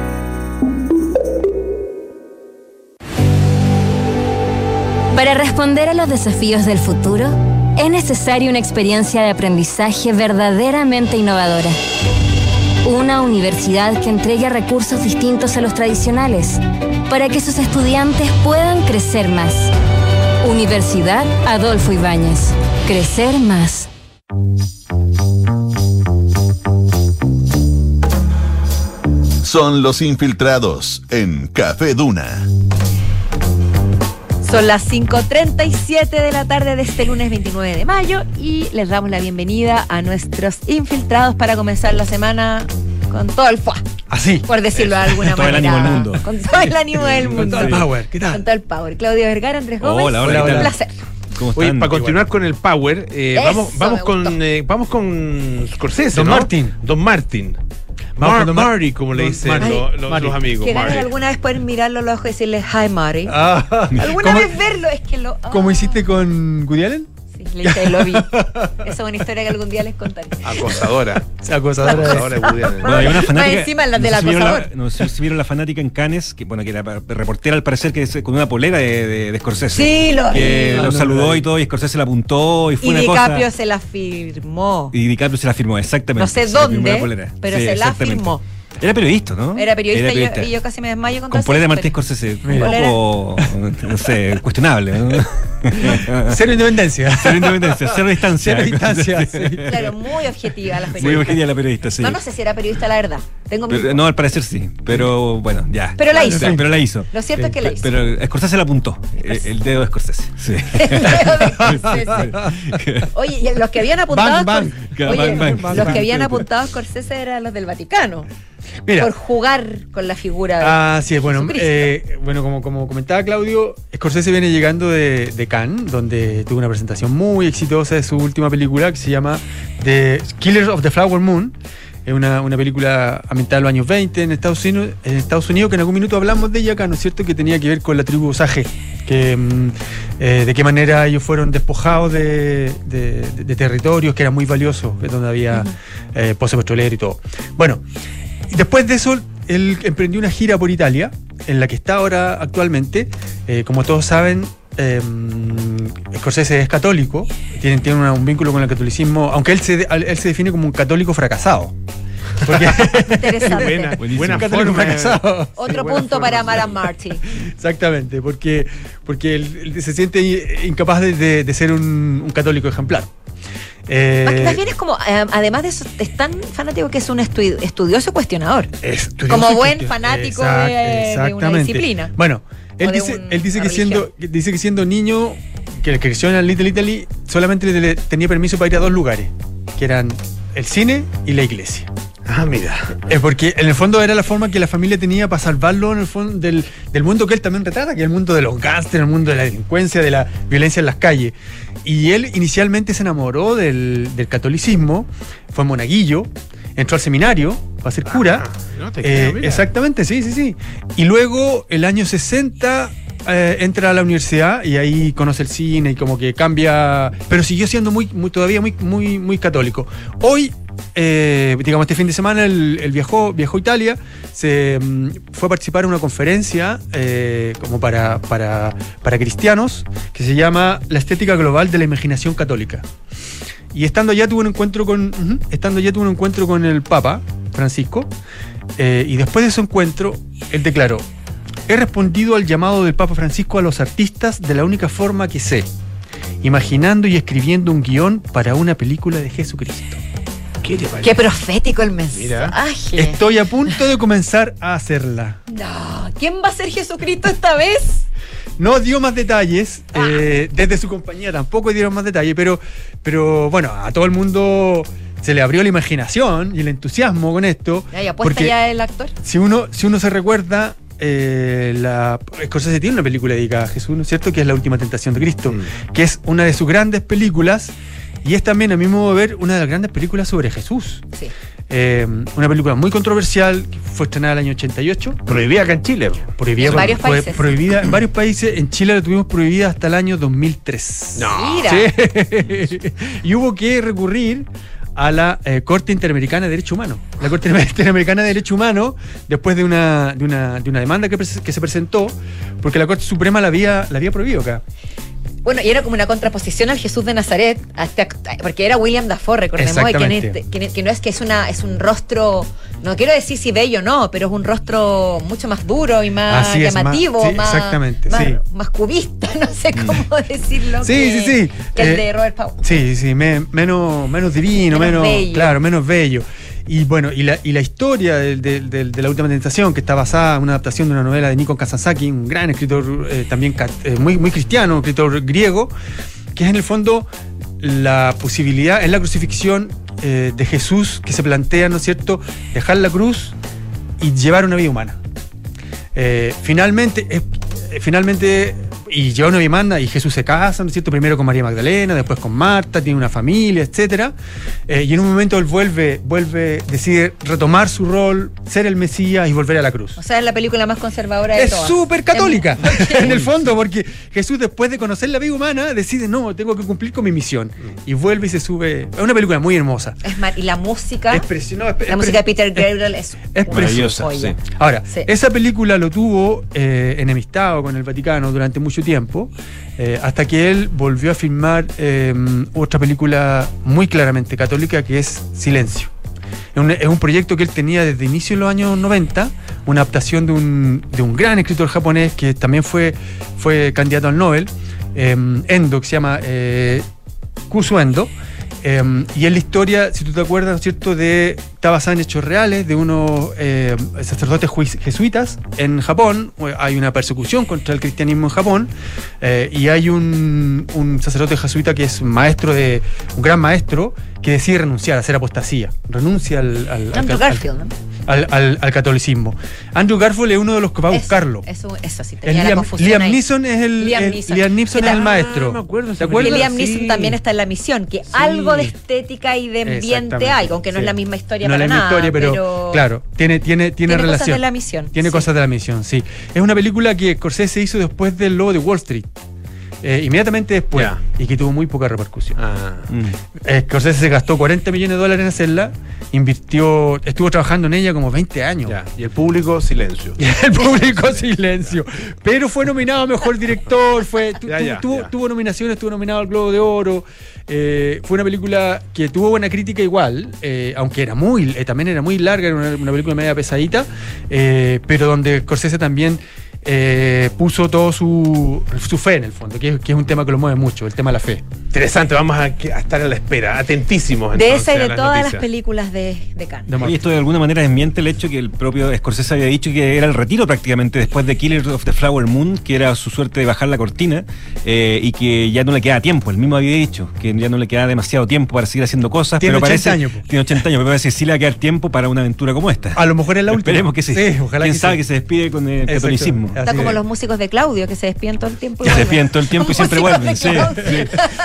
Para responder a los desafíos del futuro, es necesaria una experiencia de aprendizaje verdaderamente innovadora. Una universidad que entregue recursos distintos a los tradicionales para que sus estudiantes puedan crecer más. Universidad Adolfo Ibáñez. Crecer más. Son los infiltrados en Café Duna. Son las 5.37 de la tarde de este lunes 29 de mayo y les damos la bienvenida a nuestros infiltrados para comenzar la semana con todo el fuá. Así. Por decirlo de alguna Con todo el manera. ánimo del mundo. Con todo el ánimo del mundo. Con todo el power. ¿Qué tal? Con todo el power. Claudio Vergara, Andrés Gómez. Hola, hola, ¿qué Un placer. ¿Cómo Oye, para continuar con el Power, eh, Eso vamos, vamos, con, eh, vamos con Scorsese, Don ¿no? Martin. Don Martin. Mar- Mar- Marty, como le dicen Marty. lo- los amigos. Que ganas Marty. alguna vez poder mirarlo a los ojos y decirle hi Mari. Ah, Alguna ¿Cómo- vez verlo, es que lo. ¿Cómo ah. hiciste con Woody Allen? Sí, le dije, lo vi. Esa es una historia que algún día les contaré. acosadora. Acosadora. Acosadora de Woody Allen. Bueno, hay una fanática. encima la no del vieron la-. No sé si vieron la fanática en Cannes, que bueno, que era reportera al parecer que es con una polera de, de, de Scorsese. Sí, lo Que lo no, saludó no. y todo, y Scorsese la apuntó y fue Y una DiCaprio cosa. se la firmó. Y DiCaprio se la firmó, exactamente. No sé dónde, pero Sí, se la firmó. Era periodista, ¿no? Era periodista, y yo- Y, yo, casi me desmayo con, Con polera Martín. Scorsese. Un poco, no sé, cuestionable. ¿no? Cero independencia. Cero independencia, cero distancia. Cero distancia, sí. Claro, muy objetiva la Muy periodista. objetiva la periodista, sí. No, no sé si era periodista, la verdad. Tengo mi- Pero, no, al parecer sí. Pero bueno, ya. Pero la hizo. Sí, Pero la hizo. Lo cierto es que la hizo. Pero Scorsese la apuntó. El, el dedo de Scorsese. Sí. El dedo de Scorsese. Oye, y los que habían apuntado. Bang, bang. a Scor- Oye, Bang, bang. los que habían apuntado a Scorsese eran los del Vaticano. Mira. Por jugar con la figura de. Ah, sí, bueno, eh, bueno como, como comentaba Claudio, Scorsese viene llegando de, de Cannes, donde tuvo una presentación muy exitosa de su última película que se llama The Killers of the Flower Moon. Es una, una película ambientada en los años 20 en Estados, Unidos, en Estados Unidos, que en algún minuto hablamos de ella acá, ¿no es cierto? Que tenía que ver con la tribu Osage, que mm, eh, de qué manera ellos fueron despojados de, de- de- de territorios que eran muy valiosos, donde había eh, pozos petroleros y todo. Bueno, después de eso, él emprendió una gira por Italia, en la que está ahora actualmente. Eh, como todos saben, eh, Scorsese es católico, tiene, tiene una- un vínculo con el catolicismo, aunque él se, él se define como un católico fracasado. Porque Interesante. Buena, buena forma. fracasado. Otro buena punto forma, para. Mara Marty. Exactamente, porque, porque él, él se siente incapaz de, de- de ser un, un católico ejemplar. Eh, Más, más bien es como, eh, además de eso, es tan fanático que es un estu- estudioso cuestionador. estudioso como buen fanático Exact- de- de una disciplina. Bueno, él dice, un- él dice que siendo, que dice que siendo niño, que creció en Little Italy, solamente le- tenía permiso para ir a dos lugares, que eran el cine y la iglesia. Ah, mira. Es porque en el fondo era la forma que la familia tenía para salvarlo en el fondo del, del mundo que él también retrata, que es el mundo de los gángsters, el mundo de la delincuencia, de la violencia en las calles. Y él inicialmente se enamoró del, del catolicismo, fue monaguillo, entró al seminario para ser cura. Ah, no te Eh, creo, exactamente, sí, sí, sí. Y luego, el año 60, eh, entra a la universidad y ahí conoce el cine y como que cambia, pero siguió siendo muy, muy todavía muy, muy, muy católico. Hoy, eh, digamos, este fin de semana, él, él viajó, viajó a Italia, se mm, fue a participar en una conferencia eh, como para, para, para cristianos que se llama La estética global de la imaginación católica. Y estando allá tuvo un encuentro con. ujú, estando allá tuvo un encuentro con el Papa, Francisco. eh, y después de ese encuentro, él declaró: He respondido al llamado del Papa Francisco a los artistas de la única forma que sé, imaginando y escribiendo un guion para una película de Jesucristo. ¿Qué te parece? Qué profético el mensaje. Estoy a punto de comenzar a hacerla. No, ¿quién va a ser Jesucristo esta vez? No dio más detalles, eh, desde su compañía tampoco dieron más detalles, pero, pero bueno, a todo el mundo se le abrió la imaginación y el entusiasmo con esto. ¿y apuesta porque ya el actor? Si uno, si uno se recuerda, eh, la, Scorsese tiene una película dedicada a Jesús, ¿no es cierto? Que es La Última Tentación de Cristo, que es una de sus grandes películas y es también, a mi modo de ver, una de las grandes películas sobre Jesús. Sí. Eh, una película muy controversial, que fue estrenada el año 88. Prohibida acá en Chile. Prohibida, En varios fue países. prohibida en varios países. En Chile la tuvimos prohibida hasta el año 2003. No. Mira. Sí. y hubo que recurrir a la eh, Corte Interamericana de Derechos Humanos. La Corte Interamericana de Derechos Humanos, después de una, de una, de una demanda que, que se presentó, porque la Corte Suprema la había, la había prohibido acá. Bueno, y era como una contraposición al Jesús de Nazaret, a este porque era William Dafoe, recordemos, y este- que, no es que es una es un rostro, no quiero decir si bello no, pero es un rostro mucho más duro y más Así es, más- llamativo, sí, más, exactamente, más, sí. más cubista, no sé cómo decirlo. Sí, que, sí, sí. Que el Eh, de Robert Powell. Sí, sí, me- menos, menos divino, Menos menos, bello. claro, menos bello. Y bueno, y la, y la historia del- de la última tentación, que está basada en una adaptación de una novela de Nikon Kazantzakis, un gran escritor eh, también eh, muy, muy cristiano, un escritor griego, que es en el fondo la posibilidad, es la crucifixión eh, de Jesús que se plantea, ¿no es cierto?, dejar la cruz y llevar una vida humana. Finalmente, finalmente, y lleva una demanda y Jesús se casa, ¿no es cierto? Primero con María Magdalena, después con Marta, tiene una familia, etcétera. Eh, y en un momento él vuelve, vuelve, decide retomar su rol, ser el Mesías y volver a la cruz. O sea, es la película más conservadora de Es todas. súper católica, en el fondo, porque Jesús después de conocer la vida humana decide, no, tengo que cumplir con mi misión. Y vuelve y se sube. Es una película muy hermosa. Es mar- y la música, Es no, es la es música de Peter Gabriel es, Es preciosa. Ahora, Sí. esa película lo tuvo eh, enemistado con el Vaticano durante mucho tiempo, eh, hasta que él volvió a filmar eh, otra película muy claramente católica que es Silencio. Es un, proyecto que él tenía desde inicio de los años 90, una adaptación de un, de un gran escritor japonés que también fue, fue candidato al Nobel, eh, Endo, que se llama eh, Kusu Endo. Eh, y es la historia, si tú te acuerdas, ¿no es cierto?, de, está basada en hechos reales de unos eh, sacerdotes jesuitas en Japón. Hay una persecución contra el cristianismo en Japón eh, y hay un, un sacerdote jesuita que es maestro de, un gran maestro que decide renunciar, hacer apostasía. Renuncia al, al, al- Andrew al- Garfield, ¿no? al- al- al catolicismo. Andrew Garfield es uno de los que va a buscarlo. Eso, eso sí, tenía la Liam, confusión Liam ahí. Neeson es el, Liam el- Neeson. Liam Neeson ¿Qué es el maestro. Ah, me acuerdo de ¿Te esa Porque acuerdas? Liam Neeson Sí. también está en la misión, que algo de estética y de ambiente hay, aunque no sí. es la misma historia no la nada. historia, pero, claro, tiene, tiene, tiene, tiene cosas relación. de la misión, Tiene sí. cosas de la misión, sí. Es una película que Scorsese hizo después del lobo de Wall Street. Eh, inmediatamente después. Y que tuvo muy poca repercusión. Ah. Eh, Scorsese se gastó 40 millones de dólares en hacerla, invirtió, estuvo trabajando en ella como 20 años. Y el público, silencio. Y el público silencio. Pero fue nominado a mejor director, fue, tu- tu- tuvo, nominaciones, estuvo nominado al Globo de Oro. eh, fue una película que tuvo buena crítica igual, eh, aunque era muy, también era muy larga, era una, una película media pesadita, pero donde Scorsese también eh, puso todo su, su fe en el fondo, que es, que es un tema que lo mueve mucho, el tema de la fe. Interesante, vamos a, estar a la espera, atentísimos. De entonces, esa y de las todas las películas de, de Cannes. Y esto de alguna manera desmiente el hecho que el propio Scorsese había dicho que era el retiro prácticamente después de Killers of the Flower Moon, que era su suerte de bajar la cortina eh, y que ya no le queda tiempo. Él mismo había dicho que ya no le queda demasiado tiempo para seguir haciendo cosas. Tiene pero 80 parece, años, po. Tiene 80 años, pero parece que sí le va a quedar tiempo para una aventura como esta. A lo mejor es la última. Esperemos que sí. ojalá Quién que sabe sí. que se despide con el Exacto. catolicismo. Así Está como es. los músicos de Claudio, que se despiden todo el tiempo. y se despiden todo el tiempo y siempre vuelven. Sí, sí.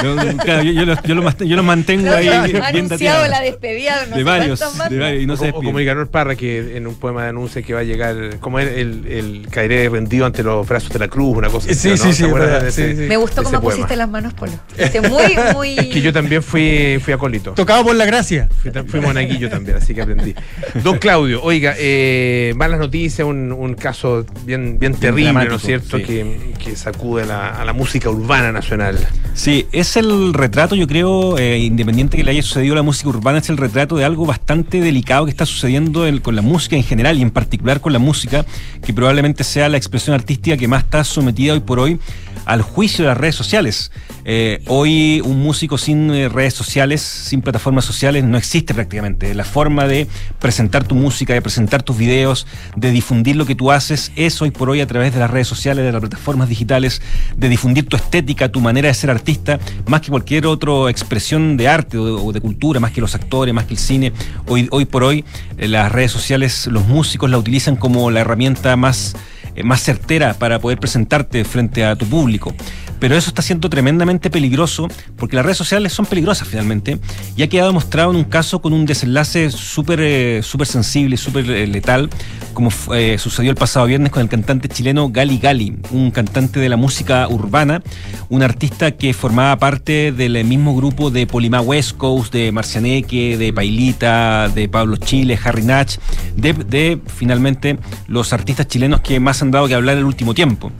Yo, claro, yo- yo los- yo los mant- yo los mantengo ahí Ha bien anunciado la despedida de, no varios, de varios, y no o, se o despiden. como Nicanor Parra, que en un poema anuncia que va a llegar, como el, el, el caeré rendido ante los brazos de la cruz, una cosa Sí, así. ¿no? sí, sí, ¿Se acuerdan verdad, de ese- sí, sí. Me gustó cómo pusiste las manos, Polo. Este, muy, muy. Es que yo también fui, fui acólito. Tocado por la gracia. Fui monaguillo también, así que aprendí. Don Claudio, oiga, eh, malas noticias, un, un caso bien, bien terrible, ¿no es cierto? sí. Que, que sacude la- a la música urbana nacional. Sí, es el retrato, yo creo, eh, independiente que le haya sucedido a la música urbana, es el retrato de algo bastante delicado que está sucediendo el- con la música en general y en particular con la música, que probablemente sea la expresión artística que más está sometida hoy por hoy al juicio de las redes sociales. Eh, hoy un músico sin eh, redes sociales, sin plataformas sociales, no existe prácticamente. La forma de presentar tu música, de presentar tus videos, de difundir lo que tú haces, es hoy por hoy a través de las redes sociales, de las plataformas digitales, de difundir tu estética, tu manera de ser artista, más que cualquier otra expresión de arte o de, cultura, más que los actores, más que el cine. Hoy, hoy por hoy eh, las redes sociales, los músicos la utilizan como la herramienta más eh, más certera para poder presentarte frente a tu público. Pero eso está siendo tremendamente peligroso porque las redes sociales son peligrosas finalmente y ha quedado demostrado en un caso con un desenlace súper eh, sensible súper eh, letal como eh, sucedió el pasado viernes con el cantante chileno Gali Gali, un cantante de la música urbana, un artista que formaba parte del mismo grupo de Polimá West Coast, de Marcianeque, de Pailita, de Pablo Chile, Harry Natch, de, de finalmente los artistas chilenos que más han dado que hablar el último tiempo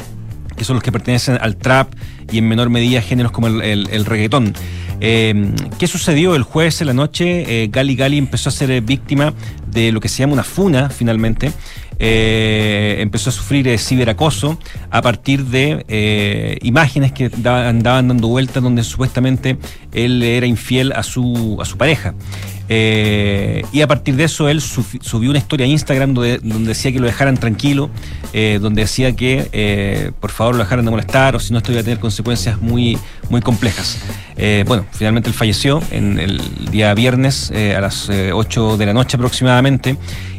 que son los que pertenecen al trap y en menor medida géneros como el, el- reggaetón. Eh, ¿Qué sucedió el jueves en la noche? Eh, Gali Gali empezó a ser eh, víctima de lo que se llama una funa, finalmente. Eh, empezó a sufrir eh, ciberacoso a partir de eh, imágenes que da- andaban dando vueltas donde supuestamente él era infiel a su, a su pareja. Eh, y a partir de eso él subió una historia a Instagram donde, donde decía que lo dejaran tranquilo, eh, donde decía que eh, por favor lo dejaran de molestar o si no esto iba a tener consecuencias muy, muy complejas. Bueno, finalmente él falleció en el día viernes a las eh, 8 de la noche aproximadamente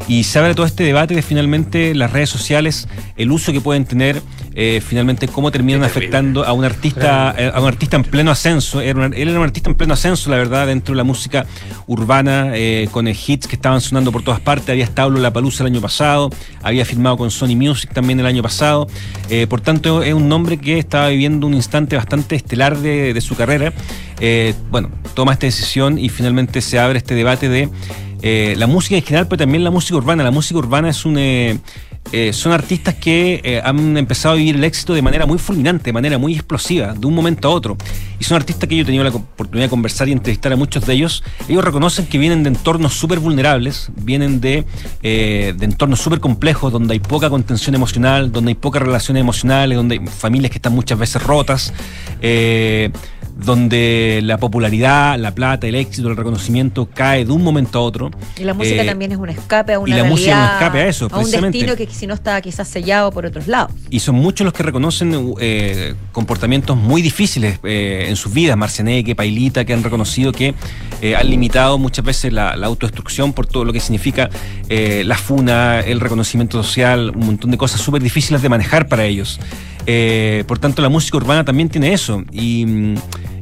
y se abre todo este debate de finalmente las redes sociales, el uso que pueden tener, eh, finalmente cómo terminan afectando a un artista, eh, a un artista en pleno ascenso. Era él era un artista en pleno ascenso, la verdad, dentro de la música urbana, eh, con hits que estaban sonando por todas partes. Había estado en La Palusa el año pasado, había firmado con Sony Music también el año pasado. Eh, por tanto, es un nombre que estaba viviendo un instante bastante estelar de, de su carrera. Bueno, toma esta decisión y finalmente se abre este debate de eh, la música en general, pero también la música urbana. La música urbana es un... eh, eh, son artistas que han empezado a vivir el éxito de manera muy fulminante, de manera muy explosiva, de un momento a otro. Y son artistas que yo he tenido la oportunidad de conversar y entrevistar a muchos de ellos. Ellos reconocen que vienen de entornos súper vulnerables, vienen de, de entornos súper complejos, donde hay poca contención emocional, donde hay pocas relaciones emocionales, donde hay familias que están muchas veces rotas. Donde la popularidad, la plata, el éxito, el reconocimiento cae de un momento a otro. Y la música Eh, también es un escape a una y la música es un realidad, escape a eso, un precisamente. destino que si no está quizás sellado por otros lados. Y son muchos los que reconocen eh, comportamientos muy difíciles eh, en sus vidas. Marcianeque, Pailita, que han reconocido que eh, han limitado muchas veces la, la autodestrucción por todo lo que significa eh, la funa, el reconocimiento social, un montón de cosas súper difíciles de manejar para ellos. Eh, por tanto, la música urbana también tiene eso. Y,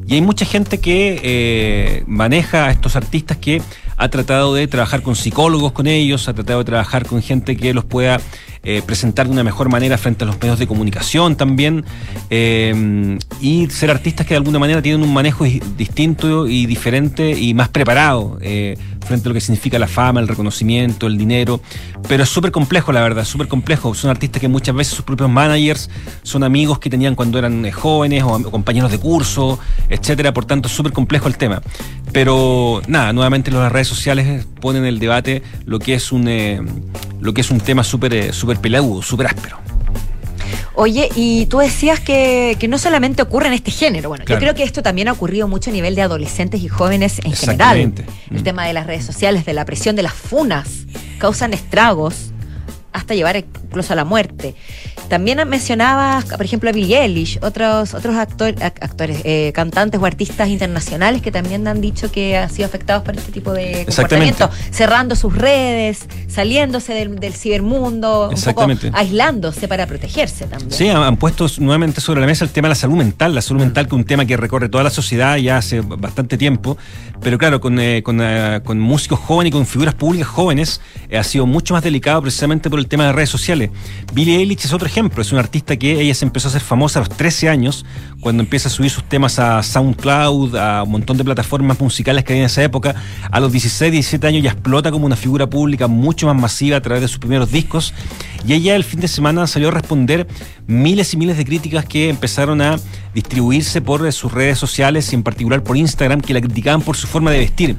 hay mucha gente que eh, maneja a estos artistas que ha tratado de trabajar con psicólogos con ellos, ha tratado de trabajar con gente que los pueda eh, presentar de una mejor manera frente a los medios de comunicación también eh, y ser artistas que de alguna manera tienen un manejo di- distinto y diferente y más preparado eh, frente a lo que significa la fama, el reconocimiento, el dinero, pero es súper complejo la verdad, súper complejo. Son artistas que muchas veces sus propios managers son amigos que tenían cuando eran jóvenes o, compañeros de curso, etcétera, por tanto es súper complejo el tema. Pero nada, nuevamente las redes sociales ponen en el debate lo que es un lo que es un tema súper eh, súper peleagudo, súper áspero. Oye, y tú decías que, que no solamente ocurre en este género. Bueno, Claro. yo creo que esto también ha ocurrido mucho a nivel de adolescentes y jóvenes en general. El tema de las redes sociales, de la presión de las funas, causan estragos hasta llevar incluso a la muerte. También mencionabas, por ejemplo, a Billie Eilish, otros, otros actor- ac- actores, eh, cantantes o artistas internacionales que también han dicho que han sido afectados por este tipo de comportamiento, cerrando sus redes, saliéndose del, del cibermundo, un poco aislándose para protegerse también. Sí, han, han puesto nuevamente sobre la mesa el tema de la salud mental, la salud mental que es un tema que recorre toda la sociedad ya hace bastante tiempo, pero claro, con, eh, con, eh, con músicos jóvenes y con figuras públicas jóvenes eh, ha sido mucho más delicado precisamente por el tema de redes sociales. Billie Eilish es otro ejemplo, es una artista que ella se empezó a hacer famosa a los 13 años, cuando empieza a subir sus temas a SoundCloud, a un montón de plataformas musicales que había en esa época. A los 16, 17 años ya explota como una figura pública mucho más masiva a través de sus primeros discos Y ella el fin de semana salió a responder miles y miles de críticas que empezaron a distribuirse por eh, sus redes sociales y en particular por Instagram, que la criticaban por su forma de vestir.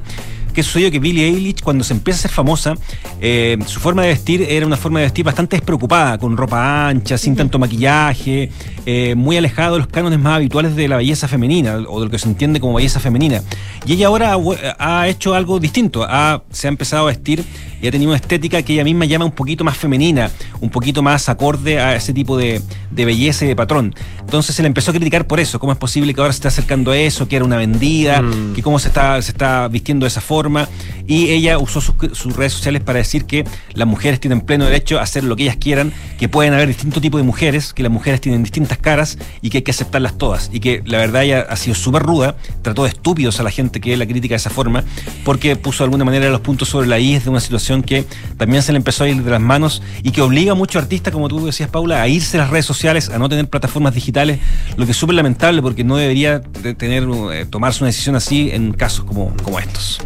¿Qué sucedió? Que Billie Eilish, cuando se empieza a ser famosa, eh, su forma de vestir era una forma de vestir bastante despreocupada, con ropa ancha, sin tanto maquillaje, eh, muy alejado de los cánones más habituales de la belleza femenina, o de lo que se entiende como belleza femenina. Y ella ahora ha, vu- ha hecho algo distinto, ha- se ha empezado a vestir y ha tenido una estética que ella misma llama un poquito más femenina, un poquito más acorde a ese tipo de, de belleza y de patrón. Entonces se le empezó a criticar por eso, cómo es posible que ahora se esté acercando a eso, que era una vendida, que cómo se está, se está vistiendo de esa forma. Y ella usó sus, sus redes sociales para decir que las mujeres tienen pleno derecho a hacer lo que ellas quieran, que pueden haber distintos tipos de mujeres, que las mujeres tienen distintas caras y que hay que aceptarlas todas. Y que la verdad ella ha sido súper ruda, trató de estúpidos a la gente que la critica de esa forma, porque puso de alguna manera los puntos sobre la I de una situación que también se le empezó a ir de las manos y que obliga a muchos artistas, como tú decías, Paula, a irse a las redes sociales, a no tener plataformas digitales, lo que es súper lamentable porque no debería de tener, eh, tomarse una decisión así en casos como, como estos.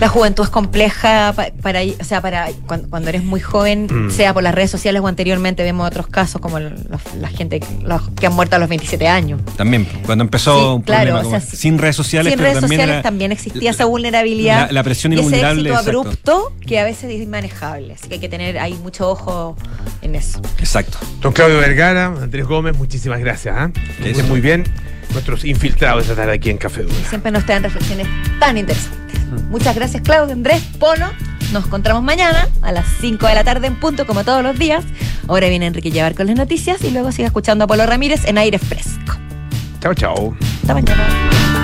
La juventud es compleja pa- para, o sea, para cuando, cuando eres muy joven, Mm. sea por las redes sociales o anteriormente vemos otros casos como los- la gente los que han muerto a los 27 años. También, cuando empezó Sí, un claro, problema o como- sea, sin redes sociales, Sin pero redes también sociales era- también existía esa vulnerabilidad la- la presión y ese invulnerable, éxito exacto. abrupto que a veces es inmanejable. Así que hay que tener ahí mucho ojo en eso. Exacto. Don Claudio Vergara, Andrés Gómez, muchísimas gracias. ¿ah? Que estén muy bien. Nuestros infiltrados esta tarde aquí en Café Dura. Siempre nos traen reflexiones tan interesantes. Muchas gracias, Claudio, Andrés, Pono. Nos encontramos mañana a las 5 de la tarde en punto, como todos los días. Ahora viene Enrique Llevar con las noticias y luego sigue escuchando a Polo Ramírez en aire fresco. Chao, chao. Hasta mañana.